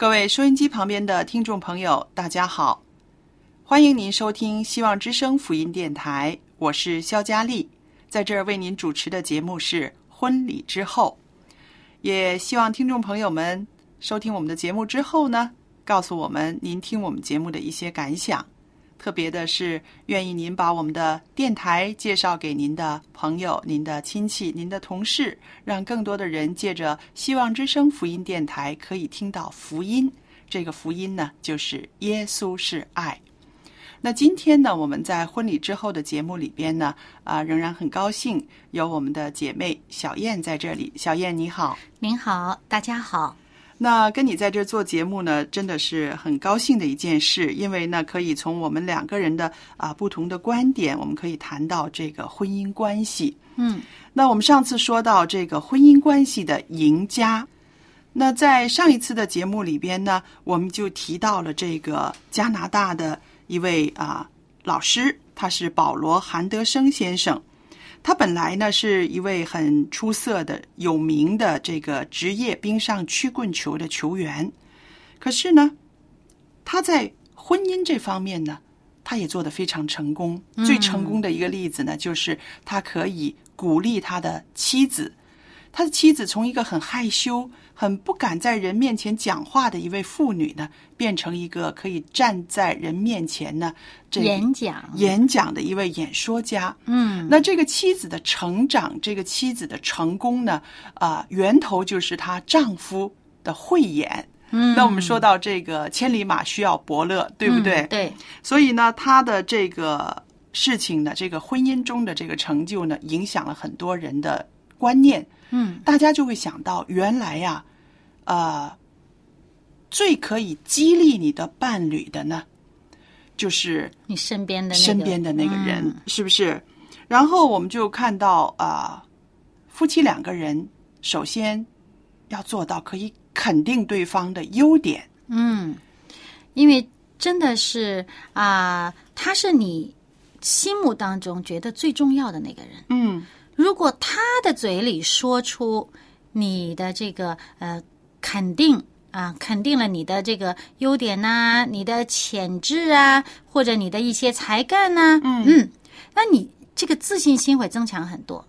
各位收音机旁边的听众朋友，大家好，欢迎您收听希望之声福音电台，我是肖佳丽，在这儿为您主持的节目是《婚礼之后》，也希望听众朋友们收听我们的节目之后呢，告诉我们您听我们节目的一些感想。特别的是，愿意您把我们的电台介绍给您的朋友、您的亲戚、您的同事，让更多的人借着希望之声福音电台可以听到福音。这个福音呢，就是耶稣是爱。那今天呢，我们在婚礼之后的节目里边呢，啊、仍然很高兴有我们的姐妹小燕在这里。小燕你好。您好，大家好。那跟你在这儿做节目呢，真的是很高兴的一件事，因为呢，可以从我们两个人的啊不同的观点，我们可以谈到这个婚姻关系。嗯，那我们上次说到这个婚姻关系的赢家，那在上一次的节目里边呢，我们就提到了这个加拿大的一位啊老师，他是保罗·韩德生先生。他本来呢是一位很出色的、有名的这个职业冰上曲棍球的球员，可是呢，他在婚姻这方面呢，他也做得非常成功。最成功的一个例子呢，就是他可以鼓励他的妻子。他的妻子从一个很害羞、很不敢在人面前讲话的一位妇女呢，变成一个可以站在人面前呢，这演讲，演讲的一位演说家。嗯，那这个妻子的成长，这个妻子的成功呢，啊、源头就是她丈夫的慧眼。嗯那我们说到这个千里马需要伯乐，对不对？嗯对，所以呢，他的这个事情呢，这个婚姻中的这个成就呢，影响了很多人的观念。嗯，大家就会想到，原来呀、呃，最可以激励你的伴侣的呢，就是你身边的那个身边的那个人，嗯是不是？然后我们就看到啊、夫妻两个人首先要做到可以肯定对方的优点，嗯，因为真的是啊、他是你心目当中觉得最重要的那个人。嗯如果他的嘴里说出你的这个呃肯定啊，肯定了你的这个优点呐、你的潜质啊，或者你的一些才干呐、嗯那你这个自信心会增强很多。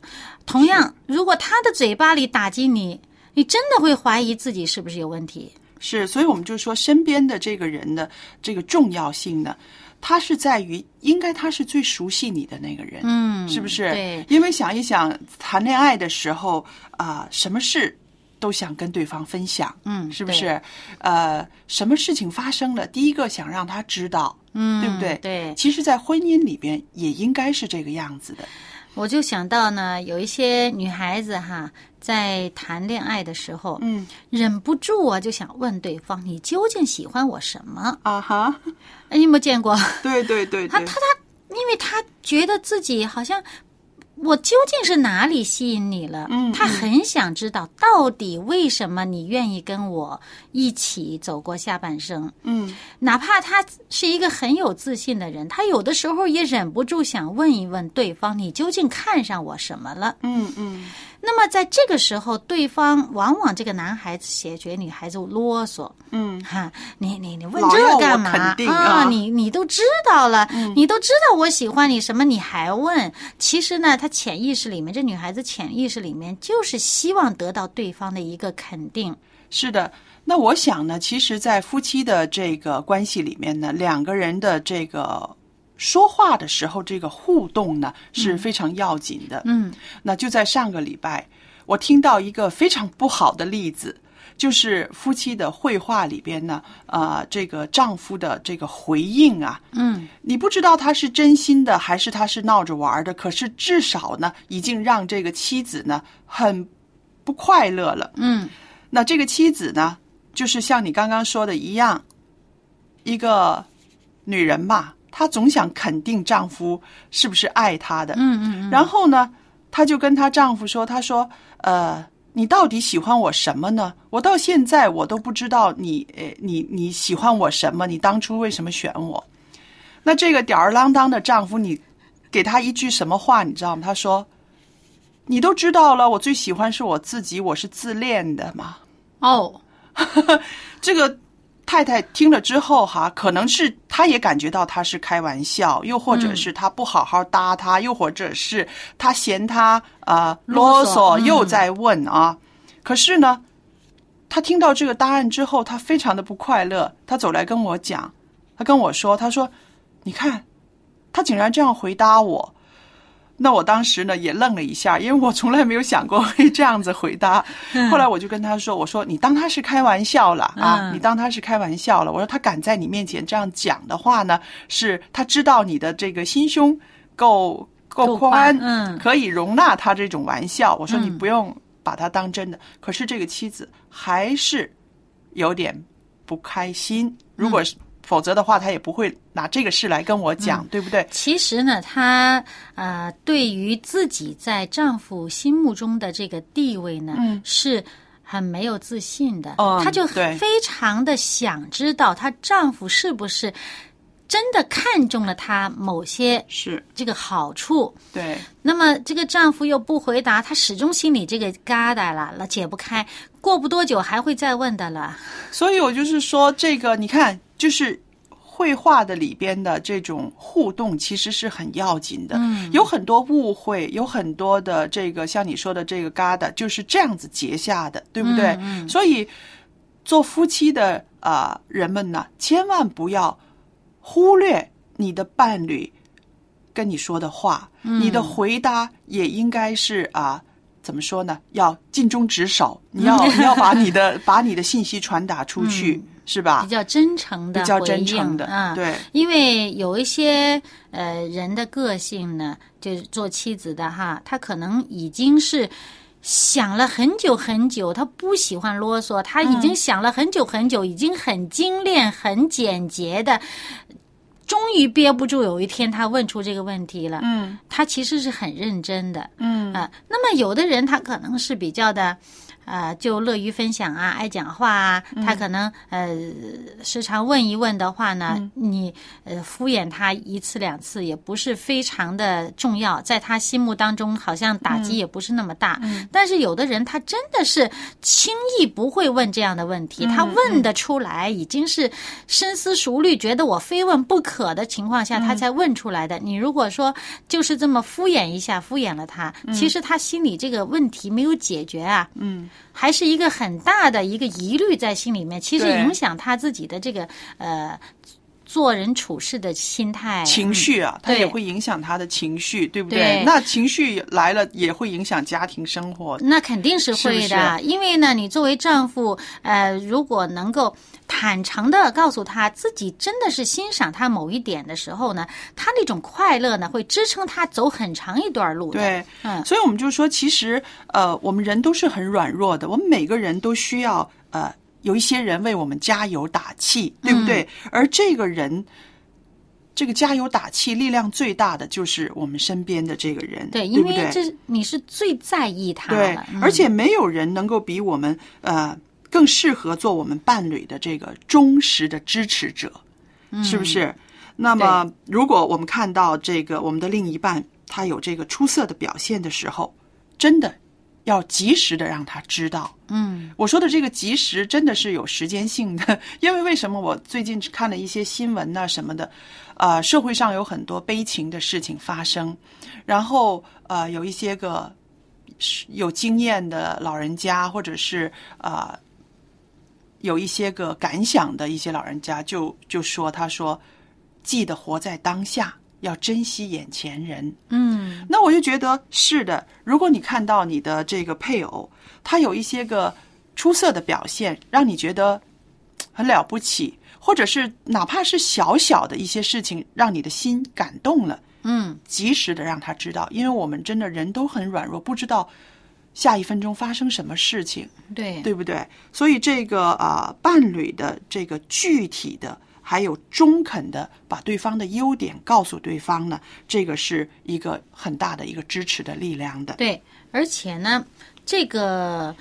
同样，如果他的嘴巴里打击你，你真的会怀疑自己是不是有问题。是，所以我们就说身边的这个人的这个重要性呢，他是在于应该他是最熟悉你的那个人，嗯是不是？对因为想一想，谈恋爱的时候啊、什么事都想跟对方分享，嗯是不是？呃，什么事情发生了，第一个想让他知道，嗯对不对？对其实，在婚姻里边也应该是这个样子的。我就想到呢，有一些女孩子哈，在谈恋爱的时候，嗯忍不住啊，就想问对方：“你究竟喜欢我什么啊哈，？”哎你有没有见过？对对对对，他他他，因为他觉得自己好像我究竟是哪里吸引你了？嗯他很想知道到底为什么你愿意跟我一起走过下半生。嗯哪怕他是一个很有自信的人，他有的时候也忍不住想问一问对方：“你究竟看上我什么了嗯嗯，？”那么在这个时候，对方往往这个男孩子写觉女孩子啰嗦，嗯哈，你你你问这干嘛肯定啊你你都知道了，你都知道我喜欢你什么，你还问？其实呢，他潜意识里面，这女孩子潜意识里面就是希望得到对方的一个肯定。是的。那我想呢，其实，在夫妻的这个关系里面呢，两个人的这个说话的时候，这个互动呢是非常要紧的。嗯那就在上个礼拜，我听到一个非常不好的例子，就是夫妻的绘画里边呢，呃，这个丈夫的这个回应啊，嗯你不知道他是真心的还是他是闹着玩的，可是至少呢，已经让这个妻子呢很不快乐了。嗯那这个妻子呢，就是像你刚刚说的一样，一个女人嘛，她总想肯定丈夫是不是爱她的。嗯嗯嗯，然后呢，她就跟她丈夫说：“她说，呃，你到底喜欢我什么呢？我到现在我都不知道你，呃，你你喜欢我什么？你当初为什么选我？”那这个吊儿郎当的丈夫，你给他一句什么话，你知道吗？他说：“你都知道了，我最喜欢是我自己，我是自恋的嘛。”哦，这个太太听了之后哈，可能是她也感觉到他是开玩笑，又或者是他不好好搭他，又或者是他嫌他呃啰啰嗦嗯又在问啊。可是呢，他听到这个答案之后，他非常的不快乐。他走来跟我讲，他跟我说，他说：“你看，他竟然这样回答我。”那我当时呢也愣了一下，因为我从来没有想过会这样子回答。后来我就跟他说：“我说你当他是开玩笑了啊，嗯你当他是开玩笑了。”我说他敢在你面前这样讲的话呢，是他知道你的这个心胸够够够宽宽，嗯可以容纳他这种玩笑。我说你嗯不用把他当真的。可是这个妻子还是有点不开心。如果是、否则的话，他也不会拿这个事来跟我讲，对不对？其实呢，她呃，对于自己在丈夫心目中的这个地位呢，嗯是很没有自信的。嗯她就对非常的想知道她丈夫是不是真的看中了她某些是这个好处。对，那么这个丈夫又不回答，她始终心里这个疙瘩了，了解不开。过不多久还会再问的了。所以我就是说，这个你看，就是绘画的里边的这种互动，其实是很要紧的。嗯有很多误会，有很多的这个像你说的这个疙瘩，就是这样子结下的，对不对？嗯嗯所以做夫妻的啊、呃人们呢，千万不要忽略你的伴侣跟你说的话，你的回答也应该是啊。怎么说呢？要尽忠职守，你要你要把你的把你的信息传达出去，是吧比？较真诚的比较真诚的，啊，对，因为有一些呃人的个性呢，就是做妻子的哈，他可能已经是想了很久很久，他不喜欢啰嗦，他已经想了很久很久，已经很精炼、很简洁的。终于憋不住，有一天他问出这个问题了。嗯。他其实是很认真的，嗯。啊，那么有的人他可能是比较的，呃，就乐于分享啊，爱讲话啊，他可能呃时常问一问的话呢，你呃敷衍他一次两次也不是非常的重要，在他心目当中好像打击也不是那么大。但是有的人他真的是轻易不会问这样的问题，他问得出来，已经是深思熟虑，觉得我非问不可的情况下，他才问出来的。你如果说就是这么敷衍一下，敷衍了他，其实他心里这个问题没有解决啊，嗯，还是一个很大的一个疑虑在心里面，其实影响他自己的这个呃做人处事的心态、情绪啊，他也会影响他的情绪，对不对？那情绪来了，也会影响家庭生活。那肯定是会的，因为呢，你作为丈夫，呃，如果能够坦诚的告诉他自己真的是欣赏他某一点的时候呢，他那种快乐呢，会支撑他走很长一段路的。对，嗯。所以我们就说，其实呃，我们人都是很软弱的，我们每个人都需要呃，有一些人为我们加油打气，对不对？而这个人这个加油打气力量最大的就是我们身边的这个人，对？因为这你是最在意他对而且没有人能够比我们呃更适合做我们伴侣的这个忠实的支持者，是不是？那么，如果我们看到这个我们的另一半他有这个出色的表现的时候，真的要及时的让他知道。嗯我说的这个及时真的是有时间性的，因为为什么我最近看了一些新闻呐、什么的，呃，社会上有很多悲情的事情发生，然后呃有一些个是有经验的老人家，或者是呃有一些个感想的一些老人家就就说，他说记得活在当下，要珍惜眼前人。嗯那我就觉得是的，如果你看到你的这个配偶，他有一些个出色的表现，让你觉得很了不起，或者是哪怕是小小的一些事情，让你的心感动了，嗯，及时的让他知道，因为我们真的人都很软弱，不知道下一分钟发生什么事情。对对不对？所以这个啊、伴侣的这个具体的，还有中肯的把对方的优点告诉对方呢，这个是一个很大的一个支持的力量的。对，而且呢，这个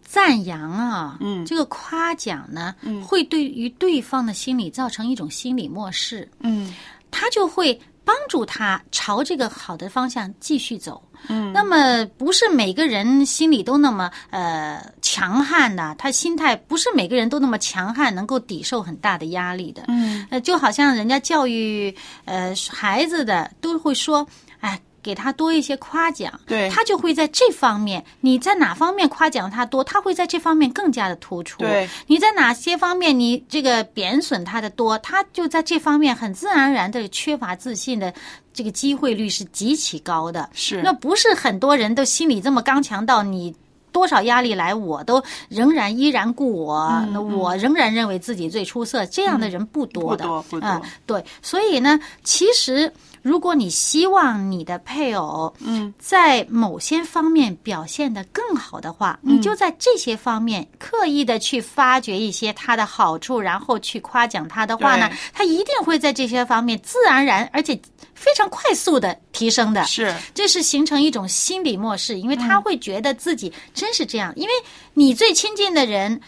赞扬啊，嗯。这个夸奖呢，嗯。会对于对方的心理造成一种心理漠视，嗯。他就会帮助他朝这个好的方向继续走。嗯，那么不是每个人心里都那么呃强悍的，他心态不是每个人都那么强悍，能够抵受很大的压力的。嗯呃，就好像人家教育呃孩子的都会说，哎，给他多一些夸奖，对他就会在这方面，你在哪方面夸奖他多，他会在这方面更加的突出。对，你在哪些方面你这个贬损他的多，他就在这方面很自然而然的缺乏自信的这个机会率是极其高的。是那不是很多人都心里这么刚强到你。多少压力来，我都仍然依然故我，嗯那我仍然认为自己最出色。这样的人不多的，不多不多啊对，所以呢，其实如果你希望你的配偶，嗯，在某些方面表现得更好的话，嗯。你就在这些方面刻意的去发掘一些他的好处，然后去夸奖他的话呢，他一定会在这些方面自然而然而且非常快速的提升的。是。这是形成一种心理模式，因为嗯。他会觉得自己真是这样，因为你最亲近的人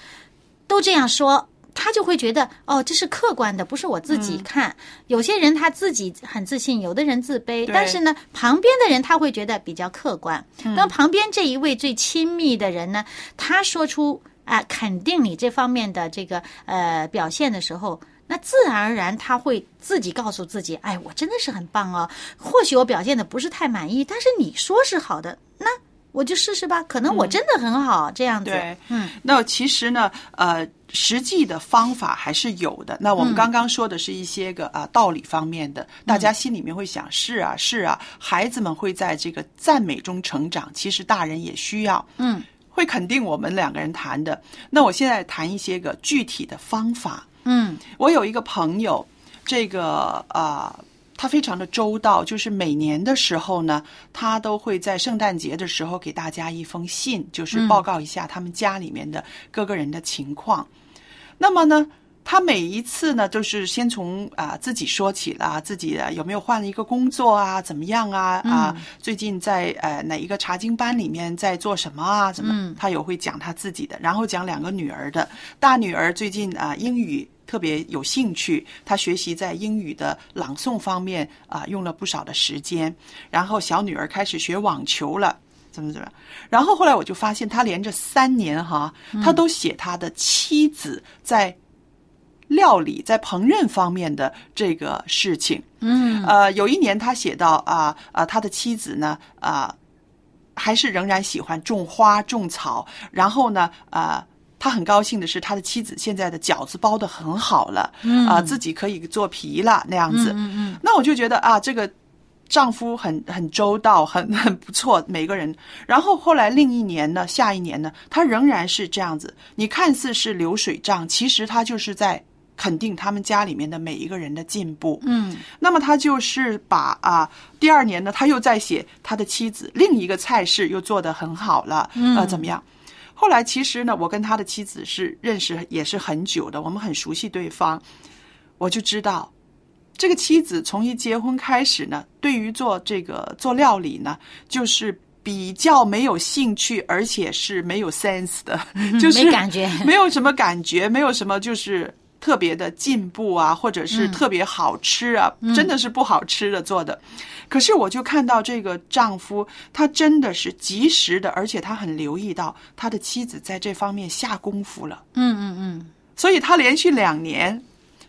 都这样说。他就会觉得哦，这是客观的，不是我自嗯己看。有些人他自己很自信，有的人自卑，但是呢，旁边的人他会觉得比较客观。嗯当旁边这一位最亲密的人呢，他说出啊、肯定你这方面的这个呃表现的时候，那自然而然他会自己告诉自己，哎，我真的是很棒哦。或许我表现的不是太满意，但是你说是好的，那我就试试吧，可能我真的很好，这样子。对，嗯，那其实呢，呃，实际的方法还是有的。那我们刚刚说的是一些个啊、道理方面的，大家心里面会想，是啊，是啊，孩子们会在这个赞美中成长，其实大人也需要，嗯，会肯定我们两个人谈的。那我现在谈一些个具体的方法。嗯我有一个朋友，这个啊、他非常的周到，就是每年的时候呢，他都会在圣诞节的时候给大家一封信，就是报告一下他们家里面的各个人的情况。那么呢，他每一次呢，都是先从啊、自己说起了，自己呃有没有换了一个工作啊，怎么样啊啊，最近在呃哪一个查经班里面在做什么啊，怎么？他有会讲他自己的，然后讲两个女儿的，大女儿最近啊、英语。特别有兴趣，她学习在英语的朗诵方面啊、用了不少的时间。然后小女儿开始学网球了，怎么怎么样？然后后来我就发现，他连着三年哈，他都写他的妻子在料理、在烹饪方面的这个事情。嗯呃，有一年他写到啊啊、他的妻子呢啊、还是仍然喜欢种花种草，然后呢啊。他很高兴的是，他的妻子现在的饺子包的很好了，啊、自己可以做皮了那样子。嗯嗯那我就觉得啊，这个丈夫很很周到，很 很不错，每个人。然后后来另一年呢，下一年呢，他仍然是这样子。你看似是流水账，其实他就是在肯定他们家里面的每一个人的进步。嗯那么他就是把啊，第二年呢，他又在写他的妻子另一个菜式又做得很好了，呃，怎么样？后来其实呢，我跟他的妻子是认识也是很久的，我们很熟悉对方，我就知道这个妻子从一结婚开始呢，对于做这个做料理呢，就是比较没有兴趣，而且是没有 sense 的，就是没感觉 没有什么感觉，没有什么就是特别的进步啊，或者是特别好吃啊，真的是不好吃的做的。可是我就看到这个丈夫，他真的是及时的，而且他很留意到他的妻子在这方面下功夫了。嗯嗯嗯，所以他连续两年，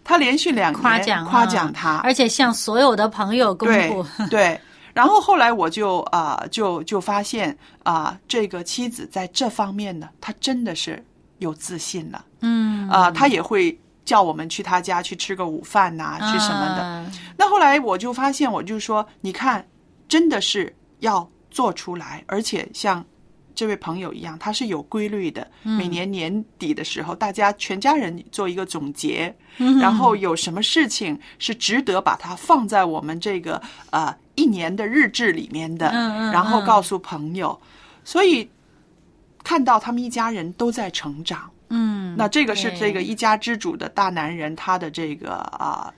他连续两年夸奖夸奖他，而且向所有的朋友公布。对。然后后来我就啊、就就发现啊、这个妻子在这方面呢，她真的是有自信了。嗯啊、她也会叫我们去他家去吃个午饭呐、去什么的。啊那后来我就发现，我就说，你看，真的是要做出来，而且像这位朋友一样，他是有规律的。每年年底的时候，大家全家人做一个总结，然后有什么事情是值得把它放在我们这个呃一年的日志里面的，然后嗯告诉朋友，所以看到他们一家人都在成长。嗯，那这个是这个一家之主的大男人，他的这个啊、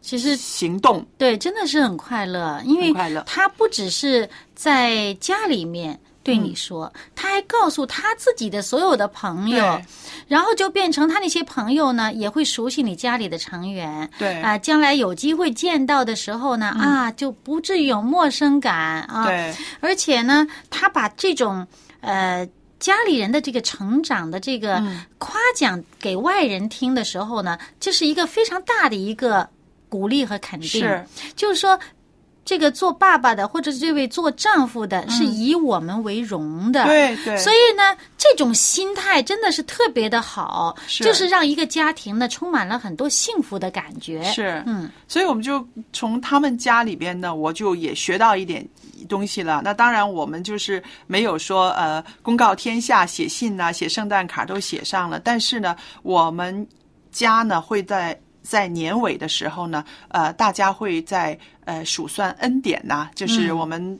其实行动。对，真的是很快乐，因为快乐。他不只是在家里面对你说，他还告诉他自己的所有的朋友，然后就变成他那些朋友呢也会熟悉你家里的成员。对。啊，将来有机会见到的时候呢，啊，就不至于有陌生感啊。对。而且呢，他把这种呃家里人的这个成长的这个嗯夸奖给外人听的时候呢，这是一个非常大的一个鼓励和肯定。是，就是说。这个做爸爸的，或者是这位做丈夫的，是以我们为荣的。嗯对对，所以呢，这种心态真的是特别的好，是就是让一个家庭呢充满了很多幸福的感觉。是嗯，所以我们就从他们家里边呢，我就也学到一点东西了。那当然，我们就是没有说呃公告天下、写信呐、写圣诞卡都写上了，但是呢，我们家呢会在。在年尾的时候呢，呃，大家会在呃数算恩典呐、就是我们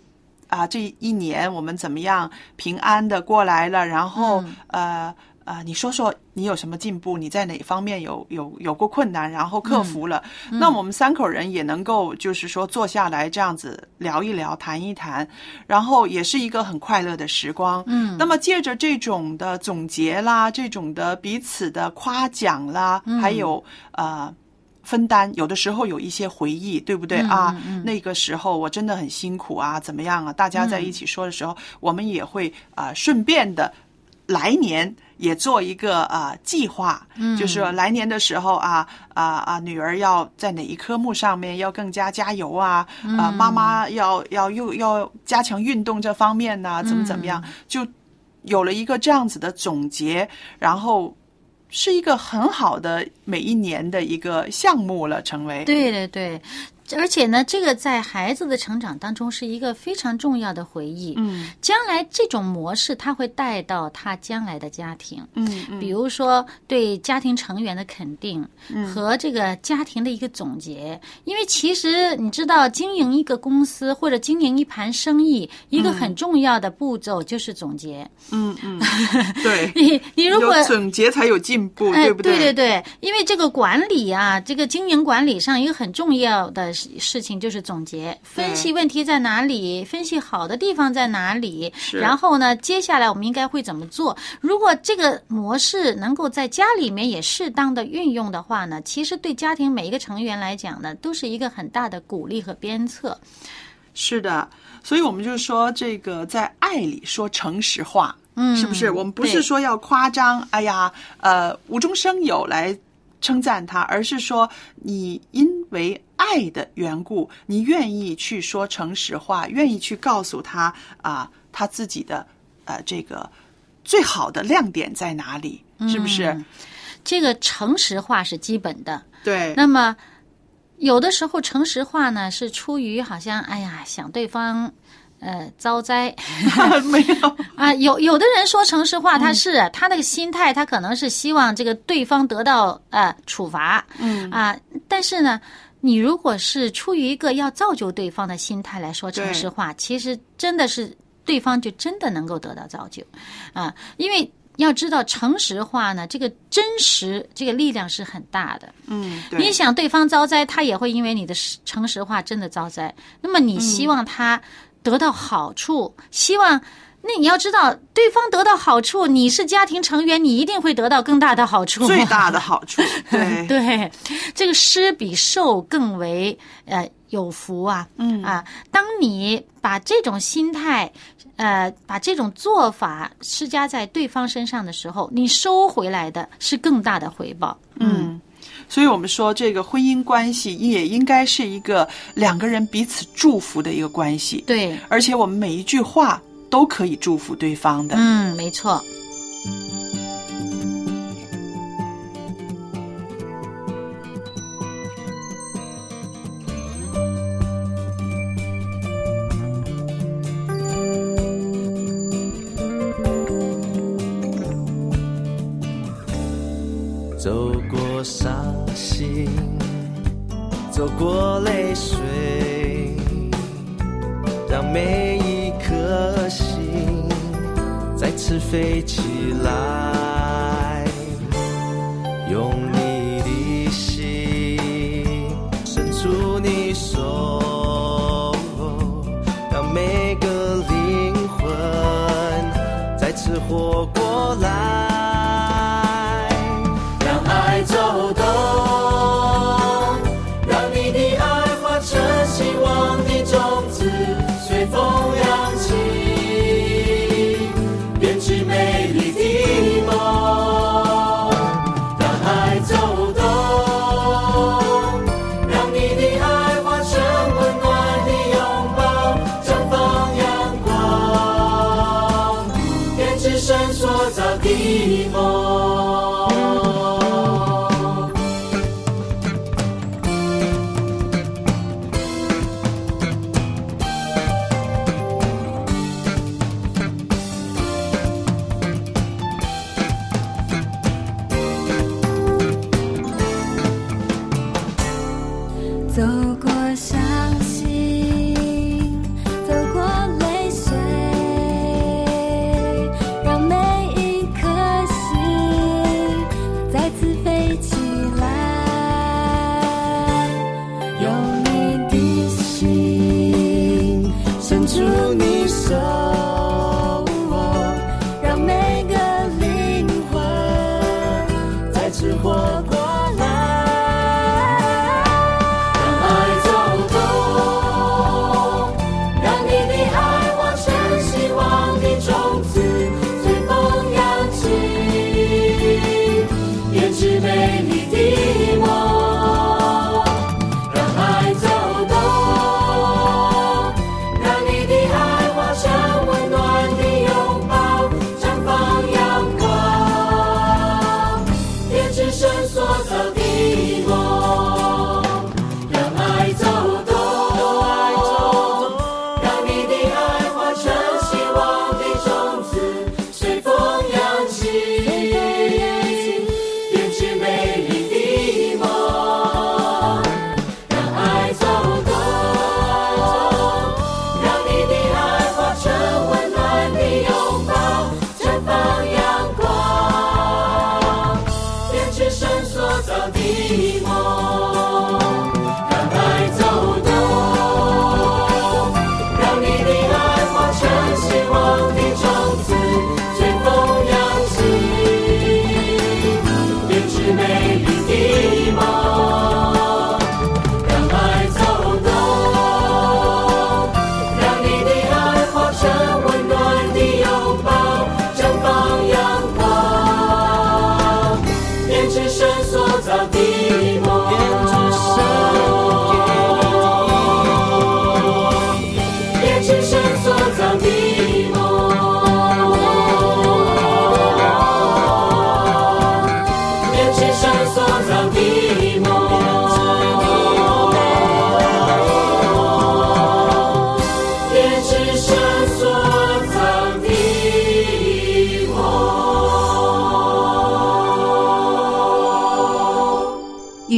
啊、这一年我们怎么样平安的过来了，然后、呃呃，你说说你有什么进步？你在哪方面有有有过困难，然后克服了？那我们三口人也能够就是说坐下来这样子聊一聊、谈一谈，然后也是一个很快乐的时光。嗯，那么借着这种的总结啦，这种的彼此的夸奖啦，还有呃。分担，有的时候有一些回忆，对不对、啊？那个时候我真的很辛苦啊，怎么样啊？大家在一起说的时候，我们也会啊、呃顺便的来年也做一个啊、呃计划，就是说来年的时候啊啊啊，女儿要在哪一科目上面要更加加油啊啊，妈妈要要又要加强运动这方面呢、怎么怎么样，就有了一个这样子的总结，然后。是一个很好的每一年的一个项目了，成为。对对对，而且呢，这个在孩子的成长当中是一个非常重要的回忆。嗯将来这种模式，他会带到他将来的家庭。嗯嗯比如说对家庭成员的肯定和这个家庭的一个总结，因为其实你知道，经营一个公司或者经营一盘生意，一个很重要的步骤就是总结。嗯嗯，对，你你如果有总结才有进步，对，不对对对对，因为这个管理啊，这个经营管理上一个很重要的事事情就是总结，分析问题在哪里，分析好的地方在哪里，是然后呢，接下来我们应该会怎么做？如果这个模式能够在家里面也适当的运用的话呢，其实对家庭每一个成员来讲呢，都是一个很大的鼓励和鞭策。是的，所以我们就说这个在爱里说诚实话，嗯是不是？我们不是说要夸张，哎呀，呃，无中生有来称赞他，而是说你因为爱的缘故，你愿意去说诚实话，愿意去告诉他啊、他自己的呃这个最好的亮点在哪里，是不是？嗯这个诚实话是基本的。对，那么有的时候诚实话呢，是出于好像哎呀想对方呃遭灾 没有，啊，有有的人说诚实话，嗯他是、他那个心态，他可能是希望这个对方得到呃处罚，嗯啊，但是呢。你如果是出于一个要造就对方的心态来说诚实话，其实真的是对方就真的能够得到造就，啊，因为要知道，诚实话呢，这个真实，这个力量是很大的。嗯，你想对方遭灾，他也会因为你的诚实话真的遭灾。那么你希望他得到好处，希望那你要知道，对方得到好处，你是家庭成员，你一定会得到更大的好处。最大的好处，对对，这个施比受更为呃有福啊。嗯啊，当你把这种心态。呃，把这种做法施加在对方身上的时候，你收回来的是更大的回报。嗯，所以我们说，这个婚姻关系也应该是一个两个人彼此祝福的一个关系。对，而且我们每一句话都可以祝福对方的。嗯，没错。走过伤心，走过泪水，飞起来，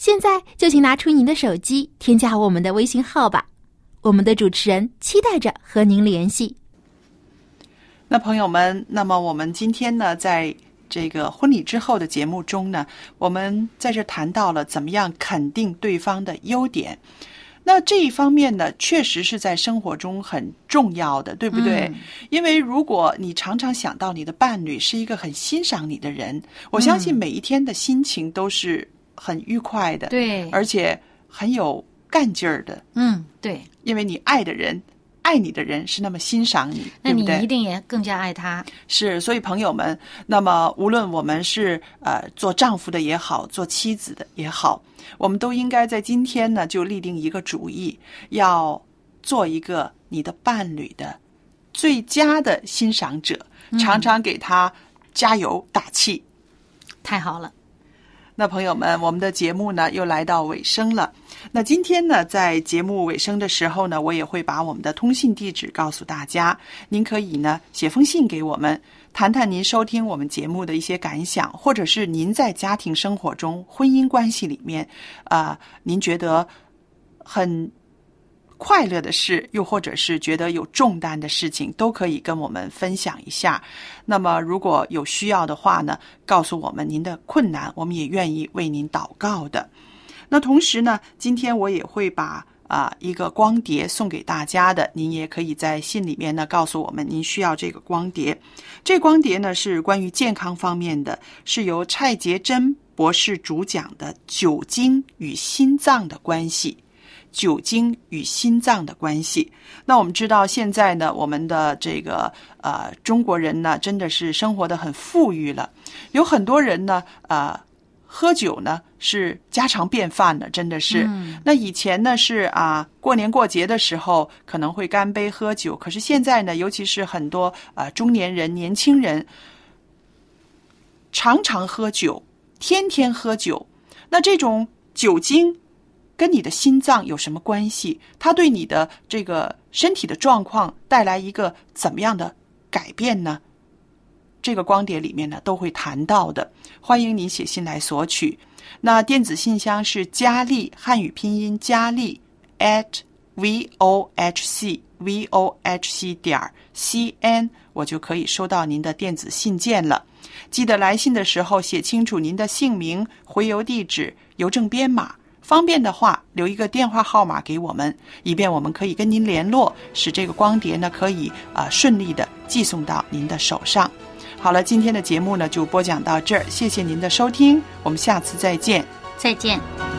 现在就请拿出您的手机，添加我们的微信号吧。我们的主持人期待着和您联系。那朋友们，那么我们今天呢，在这个婚礼之后的节目中呢，我们在这谈到了怎么样肯定对方的优点。那这一方面呢，确实是在生活中很重要的，对不对？嗯因为如果你常常想到你的伴侣是一个很欣赏你的人，我相信每一天的心情都是很愉快的，，对，而且很有干劲儿的，嗯，对，因为你爱的人。爱你的人是那么欣赏你，那你？一定也更加爱他。是，所以朋友们，那么无论我们是呃做丈夫的也好，做妻子的也好，我们都应该在今天呢就立定一个主意，要做一个你的伴侣的最佳的欣赏者，常常给他加油打气。太好了，那朋友们，我们的节目呢又来到尾声了。那今天呢，在节目尾声的时候呢，我也会把我们的通信地址告诉大家。您可以呢写封信给我们，谈谈您收听我们节目的一些感想，或者是您在家庭生活中、婚姻关系里面，啊、您觉得很快乐的事，又或者是觉得有重担的事情，都可以跟我们分享一下。那么，如果有需要的话呢，告诉我们您的困难，我们也愿意为您祷告的。那同时呢，今天我也会把啊、一个光碟送给大家的，您也可以在信里面呢告诉我们您需要这个光碟。这光碟呢是关于健康方面的，是由蔡杰珍博士主讲的《酒精与心脏的关系》。酒精与心脏的关系。那我们知道，现在呢，我们的这个呃中国人呢，真的是生活的很富裕了，有很多人呢，呃，喝酒呢是家常便饭的，真的是。那以前呢是啊，过年过节的时候可能会干杯喝酒，可是现在呢，尤其是很多呃中年人、年轻人，常常喝酒，天天喝酒。那这种酒精跟你的心脏有什么关系？它对你的这个身体的状况带来一个怎么样的改变呢？这个光碟里面呢都会谈到的，欢迎您写信来索取。那电子信箱是佳丽汉语拼音佳丽 at v o h c v o h c 点 c n，我就可以收到您的电子信件了。记得来信的时候写清楚您的姓名、回邮地址、邮政编码。方便的话，留一个电话号码给我们，以便我们可以跟您联络，使这个光碟呢可以啊、呃顺利的寄送到您的手上。好了，今天的节目呢就播讲到这儿，谢谢您的收听，我们下次再见。再见。